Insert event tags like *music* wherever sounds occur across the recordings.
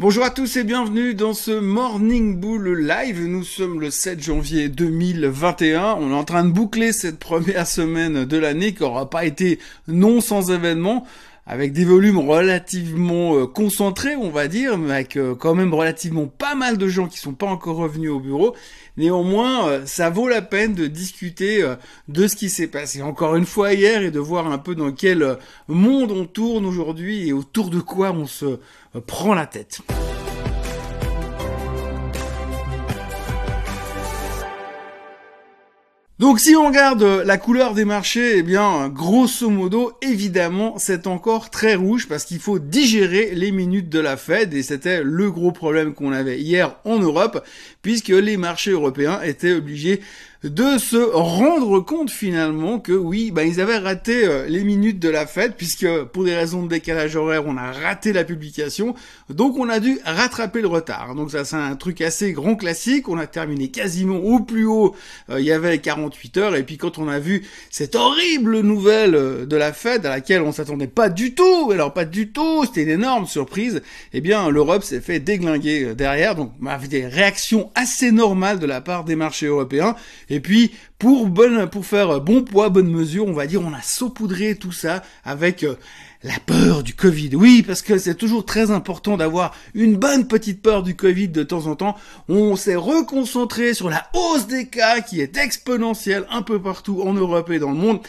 Bonjour à tous et bienvenue dans ce Morning Bull Live. Nous sommes le 7 janvier 2021. On est en train de boucler cette première semaine de l'année qui aura pas été non sans événements avec des volumes relativement euh, concentrés, on va dire, mais avec euh, quand même relativement pas mal de gens qui sont pas encore revenus au bureau. Néanmoins, euh, ça vaut la peine de discuter de ce qui s'est passé encore une fois hier et de voir un peu dans quel monde on tourne aujourd'hui et autour de quoi on se prend la tête. Donc si on regarde la couleur des marchés, eh bien grosso modo, évidemment, c'est encore très rouge parce qu'il faut digérer les minutes de la Fed et c'était le gros problème qu'on avait hier en Europe puisque les marchés européens étaient obligés de se rendre compte finalement que oui, bah, ils avaient raté euh, les minutes de la fête puisque pour des raisons de décalage horaire, on a raté la publication, donc on a dû rattraper le retard. Donc ça c'est un truc assez grand classique, on a terminé quasiment au plus haut, euh, il y avait 48 heures. Et puis quand on a vu cette horrible nouvelle euh, de la fête à laquelle on s'attendait pas du tout, alors pas du tout, c'était une énorme surprise, eh bien l'Europe s'est fait déglinguer derrière, donc on avait des réactions assez normales de la part des marchés européens et puis, pour bonne, pour faire bon poids, bonne mesure, on va dire, on a saupoudré tout ça avec euh, la peur du Covid. Oui, parce que c'est toujours très important d'avoir une bonne petite peur du Covid de temps en temps. On s'est reconcentré sur la hausse des cas qui est exponentielle un peu partout en Europe et dans le monde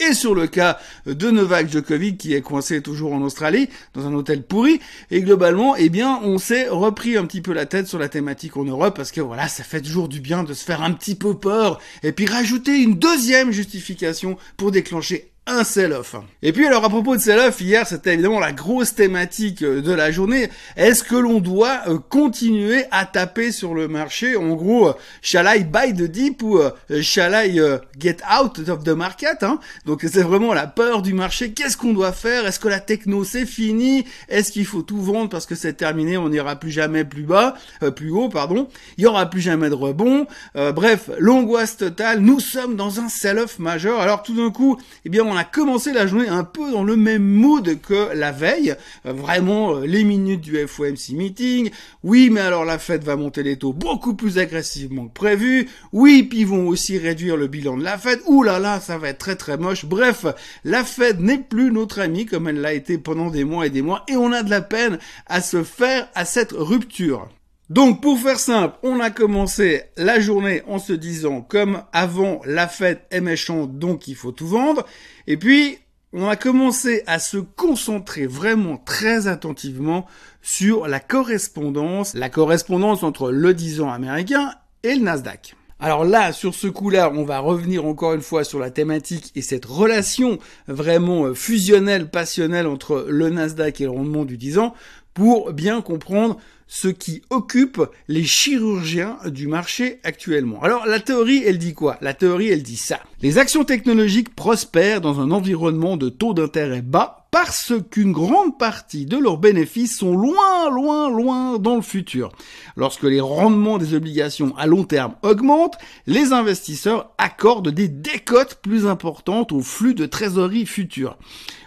et sur le cas de Novak Djokovic qui est coincé toujours en Australie dans un hôtel pourri. Et globalement eh bien on s'est repris un petit peu la tête sur la thématique en Europe parce que voilà ça fait toujours du bien de se faire un petit peu peur et puis rajouter une deuxième justification pour déclencher un sell-off. Et puis alors à propos de sell-off, hier c'était évidemment la grosse thématique euh, de la journée. Est-ce que l'on doit euh, continuer à taper sur le marché? En gros, euh, shall I buy the dip ou shall I get out of the market hein? Donc c'est vraiment la peur du marché. Qu'est-ce qu'on doit faire? Est-ce que la techno c'est fini? Est-ce qu'il faut tout vendre parce que c'est terminé On n'ira plus jamais plus bas, plus haut, pardon? Il y aura plus jamais de rebond. bref, l'angoisse totale. Nous sommes dans un sell-off majeur. Alors tout d'un coup, eh bien on a commencé la journée un peu dans le même mood que la veille. Euh, vraiment, euh, les minutes du FOMC meeting. Oui, mais alors la Fed va monter les taux beaucoup plus agressivement que prévu. Oui, puis ils vont aussi réduire le bilan de la Fed. Ouh là là, ça va être très très moche. Bref, la Fed n'est plus notre amie comme elle l'a été pendant des mois et des mois et on a de la peine à se faire à cette rupture. Donc pour faire simple, on a commencé la journée en se disant comme avant la fête est méchante donc il faut tout vendre. Et puis on a commencé à se concentrer vraiment très attentivement sur la correspondance, la correspondance entre le 10 ans américain et le Nasdaq. Alors là, sur ce coup-là, on va revenir encore une fois sur la thématique et cette relation vraiment euh, fusionnelle, passionnelle entre le Nasdaq et le rendement du 10 ans pour bien comprendre ce qui occupe les chirurgiens du marché actuellement. Alors la théorie, elle dit quoi? La théorie, elle dit ça. Les actions technologiques prospèrent dans un environnement de taux d'intérêt bas parce qu'une grande partie de leurs bénéfices sont loin, loin, loin dans le futur. Lorsque les rendements des obligations à long terme augmentent, les investisseurs accordent des décotes plus importantes au flux de trésorerie future.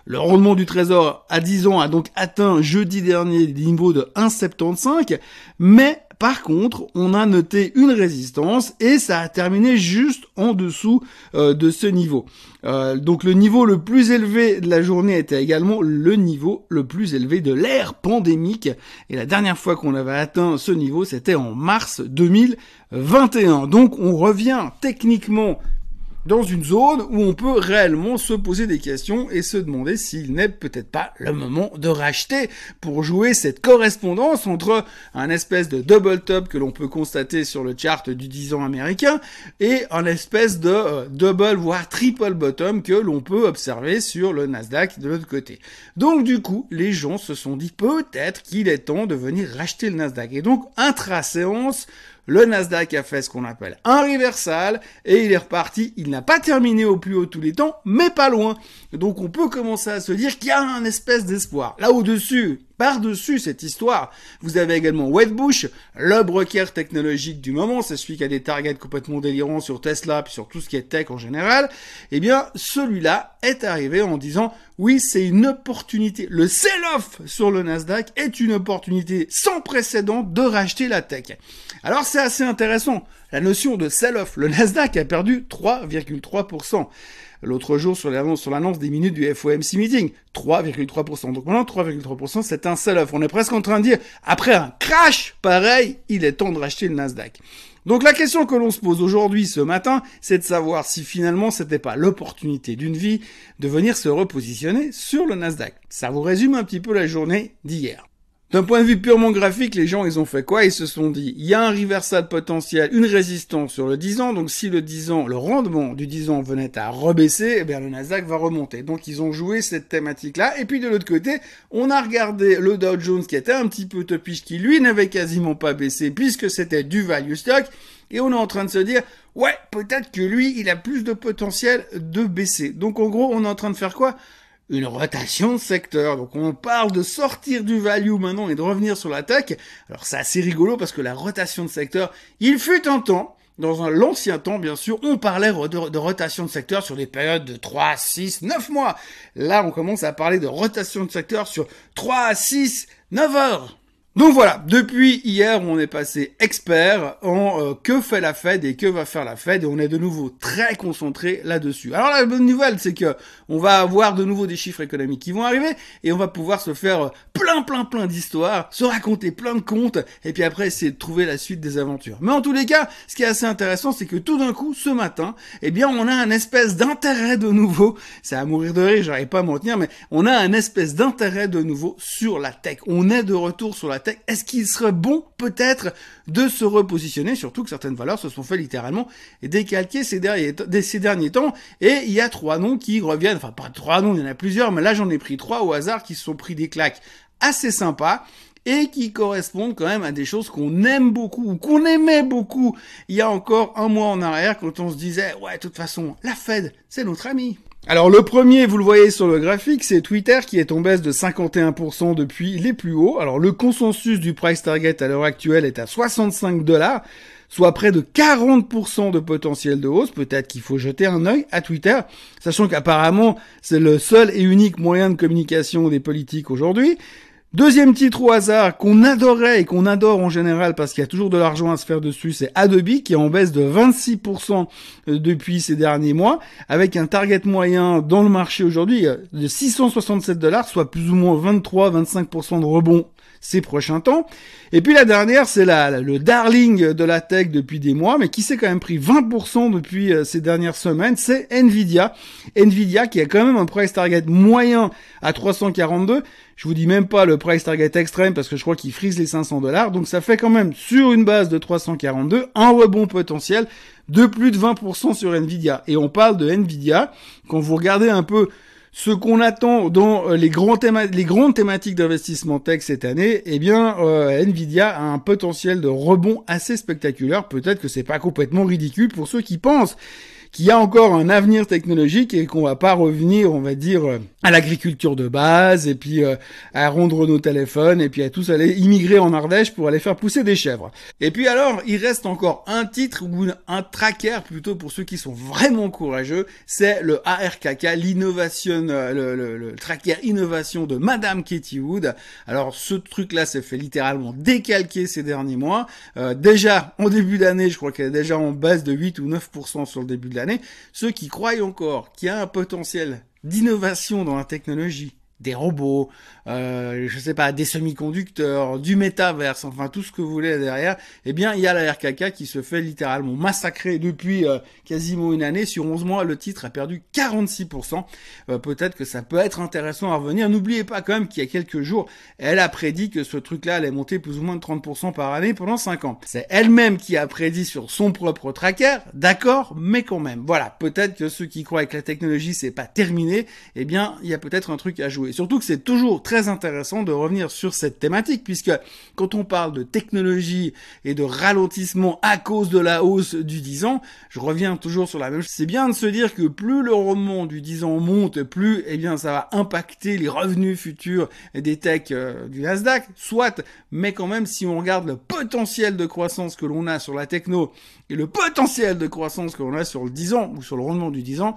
Le rendement du trésor à 10 ans a donc atteint jeudi dernier le niveau de 1,75, mais par contre, on a noté une résistance et ça a terminé juste en dessous euh, de ce niveau. Euh, donc le niveau le plus élevé de la journée était également le niveau le plus élevé de l'ère pandémique. Et la dernière fois qu'on avait atteint ce niveau, c'était en mars 2021. Donc on revient techniquement dans une zone où on peut réellement se poser des questions et se demander s'il n'est peut-être pas le moment de racheter pour jouer cette correspondance entre un espèce de double top que l'on peut constater sur le chart du 10 ans américain et un espèce de euh, double voire triple bottom que l'on peut observer sur le Nasdaq de l'autre côté. Donc du coup, les gens se sont dit peut-être qu'il est temps de venir racheter le Nasdaq. Et donc intra-séance, le Nasdaq a fait ce qu'on appelle un reversal et il est reparti. Il n'a pas terminé au plus haut tous les temps, mais pas loin. Donc on peut commencer à se dire qu'il y a un espèce d'espoir. Là au-dessus, Par-dessus cette histoire, vous avez également Wedbush, le broker technologique du moment, c'est celui qui a des targets complètement délirants sur Tesla, puis sur tout ce qui est tech en général. Eh bien, celui-là est arrivé en disant, oui, c'est une opportunité. Le sell-off sur le Nasdaq est une opportunité sans précédent de racheter la tech. Alors, c'est assez intéressant. La notion de sell-off. Le Nasdaq a perdu 3,3% l'autre jour sur l'annonce, des minutes du FOMC meeting. 3,3%. Donc maintenant, 3,3%, c'est un sell-off. On est presque en train de dire, après un crash pareil, il est temps de racheter le Nasdaq. Donc la question que l'on se pose aujourd'hui, ce matin, c'est de savoir si finalement c'était pas l'opportunité d'une vie de venir se repositionner sur le Nasdaq. Ça vous résume un petit peu la journée d'hier. D'un point de vue purement graphique, les gens, ils ont fait quoi? Ils se sont dit, il y a un reversal potentiel, une résistance sur le 10 ans, donc si le 10 ans, le rendement du 10 ans venait à rebaisser, eh bien le Nasdaq va remonter. Donc ils ont joué cette thématique-là. Et puis de l'autre côté, on a regardé le Dow Jones qui était un petit peu topiche, qui lui n'avait quasiment pas baissé, puisque c'était du value stock. Et on est en train de se dire, ouais, peut-être que lui, il a plus de potentiel de baisser. Donc en gros, on est en train de faire quoi? Une rotation de secteur. Donc on parle de sortir du value maintenant et de revenir sur la tech. Alors c'est assez rigolo parce que la rotation de secteur, il fut un temps, dans un l'ancien temps bien sûr, on parlait de, de, rotation de secteur sur des périodes de 3, 6, 9 mois. Là on commence à parler de rotation de secteur sur 3, 6, 9 heures. Donc voilà, depuis hier, on est passé expert en euh, que fait la Fed et que va faire la Fed et on est de nouveau très concentré là-dessus. Alors la bonne nouvelle, c'est que on va avoir de nouveau des chiffres économiques qui vont arriver et on va pouvoir se faire plein plein plein d'histoires, se raconter plein de contes et puis après essayer de trouver la suite des aventures. Mais en tous les cas, ce qui est assez intéressant, c'est que tout d'un coup, ce matin, eh bien, on a un espèce d'intérêt de nouveau. C'est à mourir de rire, j'arrive pas à m'en tenir, mais on a un espèce d'intérêt de nouveau sur la tech. On est de retour sur la est-ce qu'il serait bon peut-être de se repositionner, surtout que certaines valeurs se sont fait littéralement décalquer ces derniers, ces derniers temps, et il y a trois noms qui reviennent, enfin pas trois noms, il y en a plusieurs, mais là j'en ai pris trois au hasard qui se sont pris des claques assez sympas et qui correspondent quand même à des choses qu'on aime beaucoup ou qu'on aimait beaucoup il y a encore un mois en arrière quand on se disait ouais de toute façon la Fed c'est notre ami. Alors le premier, vous le voyez sur le graphique, c'est Twitter qui est en baisse de 51% depuis les plus hauts. Alors le consensus du price target à l'heure actuelle est à 65 dollars, soit près de 40% de potentiel de hausse. Peut-être qu'il faut jeter un œil à Twitter, sachant qu'apparemment c'est le seul et unique moyen de communication des politiques aujourd'hui. Deuxième titre au hasard qu'on adorait et qu'on adore en général parce qu'il y a toujours de l'argent à se faire dessus, c'est Adobe qui est en baisse de 26% euh, depuis ces derniers mois, avec un target moyen dans le marché aujourd'hui euh, de 667 dollars, soit plus ou moins 23-25% de rebond ces prochains temps. Et puis la dernière, c'est la, le darling de la tech depuis des mois, mais qui s'est quand même pris 20% depuis euh, ces dernières semaines, c'est Nvidia. Nvidia qui a quand même un price target moyen à 342. Je vous dis même pas le price target extrême parce que je crois qu'il frise les 500 dollars. Donc ça fait quand même sur une base de 342 un rebond potentiel de plus de 20% sur Nvidia. Et on parle de Nvidia. Quand vous regardez un peu ce qu'on attend dans euh, les, grands grandes thématiques d'investissement tech cette année, eh bien, euh, Nvidia a un potentiel de rebond assez spectaculaire. Peut-être que c'est pas complètement ridicule pour ceux qui pensent qu'il y a encore un avenir technologique et qu'on va pas revenir, on va dire, euh, à l'agriculture de base et puis euh, à rendre nos téléphones et puis à tous aller immigrer en Ardèche pour aller faire pousser des chèvres. Et puis alors, il reste encore un titre ou un tracker plutôt pour ceux qui sont vraiment courageux, c'est le ARKK, l'innovation, euh, le, le, tracker innovation de Madame Katie Wood. Alors ce truc-là s'est fait littéralement décalquer ces derniers mois. déjà en début d'année, je crois qu'elle est déjà en baisse de 8 ou 9% sur le début de l'année ceux qui croient encore qu'il y a un potentiel d'innovation dans la technologie, des robots, euh, je sais pas, des semi-conducteurs, du métaverse, enfin tout ce que vous voulez derrière, eh bien il y a la RKK qui se fait littéralement massacrer depuis euh, quasiment une année. Sur 11 mois, le titre a perdu 46%. Euh, peut-être que ça peut être intéressant à revenir. N'oubliez pas quand même qu'il y a quelques jours, elle a prédit que ce truc-là allait monter plus ou moins de 30% par année pendant 5 ans. C'est elle-même qui a prédit sur son propre tracker, d'accord, mais quand même. Voilà, peut-être que ceux qui croient que la technologie c'est pas terminé, eh bien il y a peut-être un truc à jouer. Surtout que c'est toujours très intéressant de revenir sur cette thématique, puisque quand on parle de technologie et de ralentissement à cause de la hausse du 10 ans, je reviens toujours sur la même chose. C'est bien de se dire que plus le rendement du 10 ans monte, plus eh bien ça va impacter les revenus futurs des techs euh, du Nasdaq, soit, mais quand même si on regarde le potentiel de croissance que l'on a sur la techno et le potentiel de croissance que l'on a sur le 10 ans ou sur le rendement du 10 ans,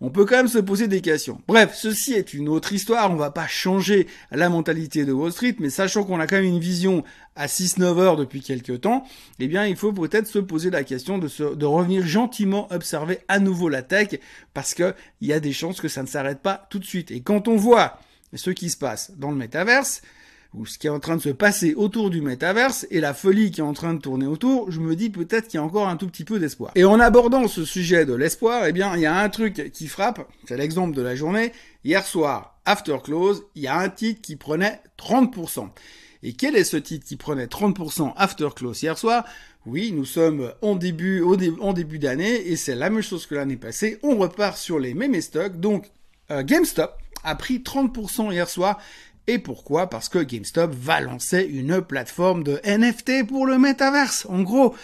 on peut quand même se poser des questions. Bref, ceci est une autre histoire, on va pas changer la mentalité de Wall Street, mais sachant qu'on a quand même une vision à 6-9 heures depuis quelques temps, eh bien, il faut peut-être se poser la question de, de revenir gentiment observer à nouveau la tech, parce que il y a des chances que ça ne s'arrête pas tout de suite. Et quand on voit ce qui se passe dans le métaverse, ou ce qui est en train de se passer autour du métaverse et la folie qui est en train de tourner autour, je me dis peut-être qu'il y a encore un tout petit peu d'espoir. Et en abordant ce sujet de l'espoir, eh bien, il y a un truc qui frappe, c'est l'exemple de la journée. Hier soir, after close, il y a un titre qui prenait 30%. Et quel est ce titre qui prenait 30% after close hier soir? Oui, nous sommes en début, en début d'année et c'est la même chose que l'année passée. On repart sur les mêmes stocks. Donc, euh, GameStop a pris 30% hier soir et pourquoi? Parce que GameStop va lancer une plateforme de NFT pour le métaverse. En gros,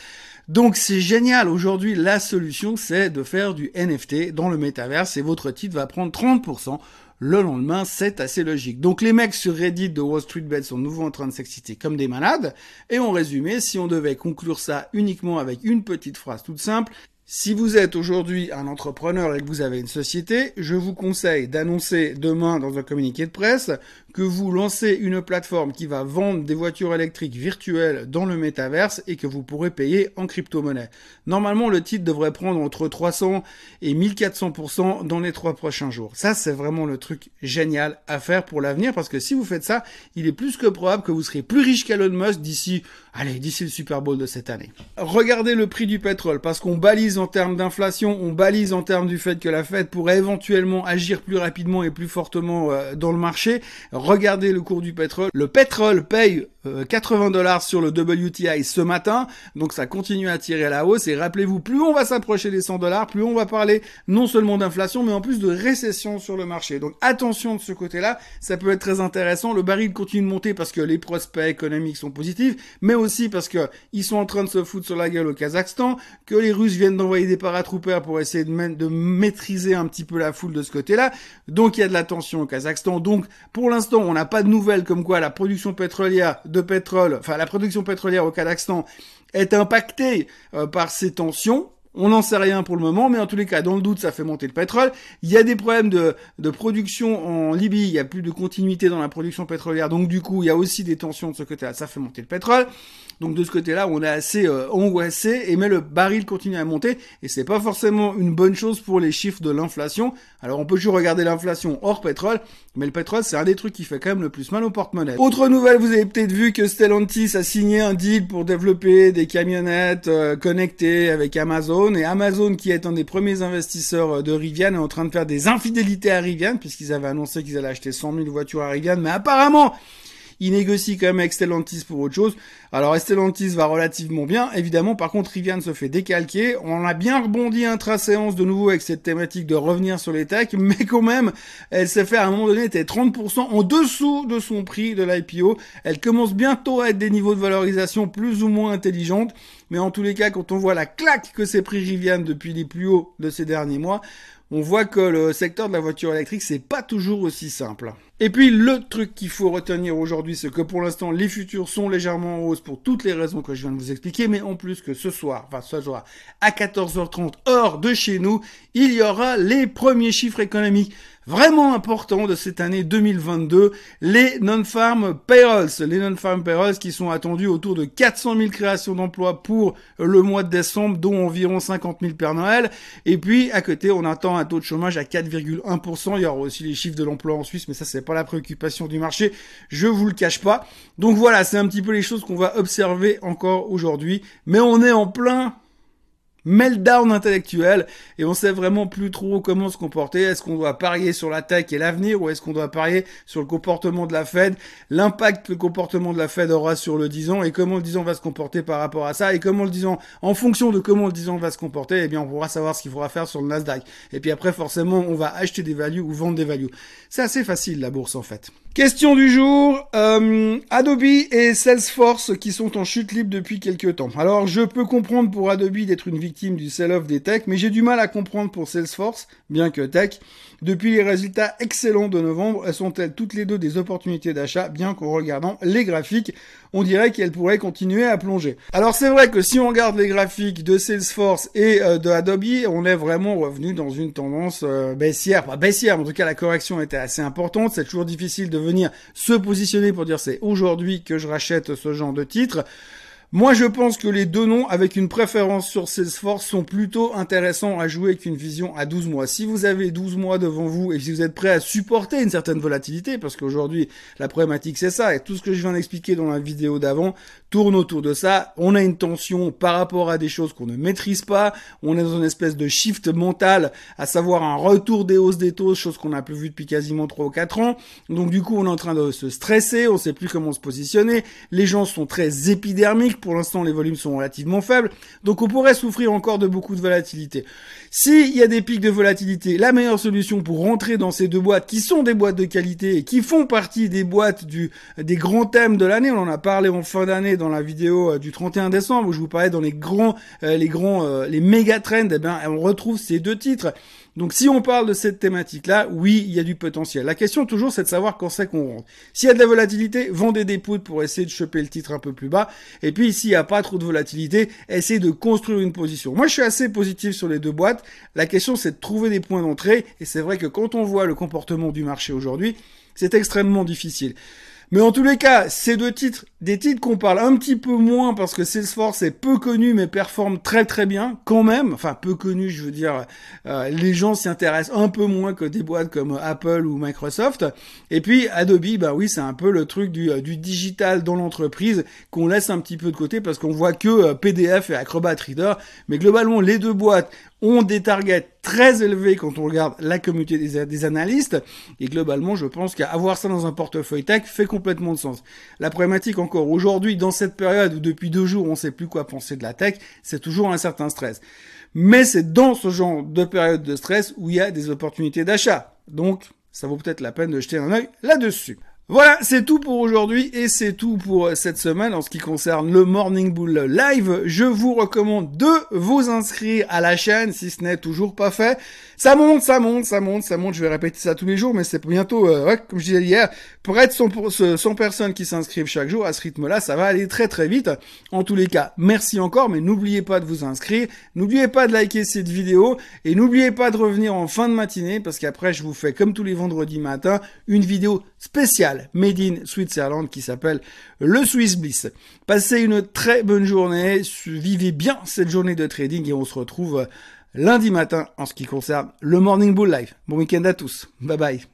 donc c'est génial. Aujourd'hui, la solution, c'est de faire du NFT dans le métaverse et votre titre va prendre 30%. Le lendemain, c'est assez logique. Donc les mecs sur Reddit de Wall Street Bet sont nouveau en train de s'exciter comme des malades. Et en résumé, si on devait conclure ça uniquement avec une petite phrase toute simple, si vous êtes aujourd'hui un entrepreneur et que vous avez une société, je vous conseille d'annoncer demain dans un communiqué de presse que vous lancez une plateforme qui va vendre des voitures électriques virtuelles dans le métaverse et que vous pourrez payer en crypto-monnaie. Normalement, le titre devrait prendre entre 300 et 1400% dans les trois prochains jours. Ça, c'est vraiment le truc génial à faire pour l'avenir parce que si vous faites ça, il est plus que probable que vous serez plus riche qu'Elon Musk d'ici, allez, d'ici le Super Bowl de cette année. Regardez le prix du pétrole parce qu'on balise en termes d'inflation, on balise en termes du fait que la Fed pourrait éventuellement agir plus rapidement et plus fortement euh, dans le marché. Regardez le cours du pétrole. Le pétrole paye 80 euh, dollars sur le WTI ce matin, donc ça continue à tirer à la hausse. Et rappelez-vous, plus on va s'approcher des 100 dollars, plus on va parler non seulement d'inflation, mais en plus de récession sur le marché. Donc attention de ce côté-là, ça peut être très intéressant. Le baril continue de monter parce que les prospects économiques sont positifs, mais aussi parce que ils sont en train de se foutre sur la gueule au Kazakhstan, que les Russes viennent d'envoyer des paratroopers pour essayer de, de maîtriser un petit peu la foule de ce côté-là. Donc il y a de la tension au Kazakhstan. Donc pour l'instant on n'a pas de nouvelles comme quoi la production pétrolière de pétrole, enfin la production pétrolière au Kazakhstan est impactée euh, par ces tensions. On n'en sait rien pour le moment, mais en tous les cas, dans le doute, ça fait monter le pétrole. Il y a des problèmes de, de production en Libye, il y a plus de continuité dans la production pétrolière, donc du coup, il y a aussi des tensions de ce côté-là, ça fait monter le pétrole. Donc de ce côté-là, on est assez euh, angoissé, et mais le baril continue à monter, et c'est pas forcément une bonne chose pour les chiffres de l'inflation. Alors on peut toujours regarder l'inflation hors pétrole, mais le pétrole, c'est un des trucs qui fait quand même le plus mal au porte-monnaie. Autre nouvelle, vous avez peut-être vu que Stellantis a signé un deal pour développer des camionnettes euh, connectées avec Amazon, et Amazon, qui est un des premiers investisseurs euh, de Rivian, est en train de faire des infidélités à Rivian, puisqu'ils avaient annoncé qu'ils allaient acheter 100 000 voitures à Rivian, mais apparemment, il négocie quand même avec Stellantis pour autre chose. Alors Stellantis va relativement bien. Évidemment, par contre, Rivian se fait décalquer. On a bien rebondi intra-séance de nouveau avec cette thématique de revenir sur les techs, *laughs* mais quand même, elle s'est fait à un moment donné, était 30% en dessous de son prix de l'IPO. Elle commence bientôt à être des niveaux de valorisation plus ou moins intelligentes. Mais en tous les cas, quand on voit la claque que s'est pris Rivian depuis les plus hauts de ces derniers mois, on voit que le secteur de la voiture électrique, c'est pas toujours aussi simple. Et puis le truc qu'il faut retenir aujourd'hui, c'est que pour l'instant les futurs sont légèrement en hausse pour toutes les raisons que je viens de vous expliquer, mais en plus que ce soir, enfin ce soir, à 14h30 hors de chez nous, il y aura les premiers chiffres économiques vraiment importants de cette année 2022, les non-farm payrolls, les non-farm payrolls qui sont attendus autour de 400 000 créations d'emplois pour le mois de décembre, dont environ 50 000 Père Noël. Et puis à côté, on attend un taux de chômage à 4,1%. Il y aura aussi les chiffres de l'emploi en Suisse, mais ça c'est pas la préoccupation du marché, je vous le cache pas. Donc voilà, c'est un petit peu les choses qu'on va observer encore aujourd'hui, mais on est en plein meltdown intellectuel et on sait vraiment plus trop comment se comporter. Est-ce qu'on doit parier sur la tech et l'avenir ou est-ce qu'on doit parier sur le comportement de la Fed, l'impact que le comportement de la Fed aura sur le 10 ans et comment le 10 ans va se comporter par rapport à ça et comment le 10 ans, en fonction de comment le 10 ans va se comporter, eh bien on pourra savoir ce qu'il faudra faire sur le Nasdaq. Et puis après forcément on va acheter des values ou vendre des values. C'est assez facile la bourse en fait. Question du jour, euh, Adobe et Salesforce qui sont en chute libre depuis quelques temps. Alors je peux comprendre pour Adobe d'être une victime du sell-off des tech, mais j'ai du mal à comprendre pour Salesforce, bien que tech. Depuis les résultats excellents de novembre, elles sont-elles toutes les deux des opportunités d'achat, bien qu'en regardant les graphiques, on dirait qu'elles pourraient continuer à plonger. Alors c'est vrai que si on regarde les graphiques de Salesforce et euh, de Adobe, on est vraiment revenu dans une tendance euh, baissière, pas baissière, en tout cas la correction était assez importante, c'est toujours difficile de venir se positionner pour dire c'est aujourd'hui que je rachète ce genre de titre. Moi, je pense que les deux noms, avec une préférence sur Salesforce, sont plutôt intéressants à jouer avec une vision à 12 mois. Si vous avez 12 mois devant vous et si vous êtes prêt à supporter une certaine volatilité, parce qu'aujourd'hui, la problématique, c'est ça, et tout ce que je viens d'expliquer dans la vidéo d'avant tourne autour de ça. On a une tension par rapport à des choses qu'on ne maîtrise pas. On est dans une espèce de shift mental, à savoir un retour des hausses des taux, chose qu'on n'a plus vu depuis quasiment 3 ou 4 ans. Donc, du coup, on est en train de se stresser, on sait plus comment se positionner. Les gens sont très épidermiques pour l'instant, les volumes sont relativement faibles. Donc, on pourrait souffrir encore de beaucoup de volatilité. S'il y a des pics de volatilité, la meilleure solution pour rentrer dans ces deux boîtes, qui sont des boîtes de qualité et qui font partie des boîtes du, des grands thèmes de l'année, on en a parlé en fin d'année dans la vidéo euh, du 31 décembre où je vous parlais dans les grands, euh, les grands, euh, les méga trends, eh bien, on retrouve ces deux titres. Donc si on parle de cette thématique-là, oui, il y a du potentiel. La question toujours, c'est de savoir quand c'est qu'on rentre. S'il y a de la volatilité, vendez des poutres pour essayer de choper le titre un peu plus bas. Et puis s'il n'y a pas trop de volatilité, essayez de construire une position. Moi, je suis assez positif sur les deux boîtes. La question, c'est de trouver des points d'entrée. Et c'est vrai que quand on voit le comportement du marché aujourd'hui, c'est extrêmement difficile. Mais en tous les cas, ces deux titres, des titres qu'on parle un petit peu moins parce que Salesforce est peu connu mais performe très très bien quand même. Enfin peu connu, je veux dire, euh, les gens s'y intéressent un peu moins que des boîtes comme Apple ou Microsoft. Et puis Adobe, bah oui, c'est un peu le truc du, euh, du digital dans l'entreprise qu'on laisse un petit peu de côté parce qu'on voit que euh, PDF et Acrobat Reader. Mais globalement, les deux boîtes ont des targets très élevés quand on regarde la communauté des, analystes. Et globalement, je pense qu'avoir ça dans un portefeuille tech fait complètement de sens. La problématique encore aujourd'hui, dans cette période où depuis deux jours on ne sait plus quoi penser de la tech, c'est toujours un certain stress. Mais c'est dans ce genre de période de stress où il y a des opportunités d'achat. Donc, ça vaut peut-être la peine de jeter un œil là-dessus. Voilà, c'est tout pour aujourd'hui et c'est tout pour cette semaine en ce qui concerne le Morning Bull Live. Je vous recommande de vous inscrire à la chaîne si ce n'est toujours pas fait. Ça monte, ça monte, ça monte, ça monte. Je vais répéter ça tous les jours, mais c'est bientôt, euh, comme je disais hier, pour être 100, 100 personnes qui s'inscrivent chaque jour à ce rythme-là, ça va aller très très vite. En tous les cas, merci encore, mais n'oubliez pas de vous inscrire, n'oubliez pas de liker cette vidéo et n'oubliez pas de revenir en fin de matinée parce qu'après je vous fais comme tous les vendredis matin une vidéo spéciale Made in Switzerland qui s'appelle le Swiss Bliss. Passez une très bonne journée, vivez bien cette journée de trading et on se retrouve lundi matin en ce qui concerne le Morning Bull Live. Bon week-end à tous. Bye bye.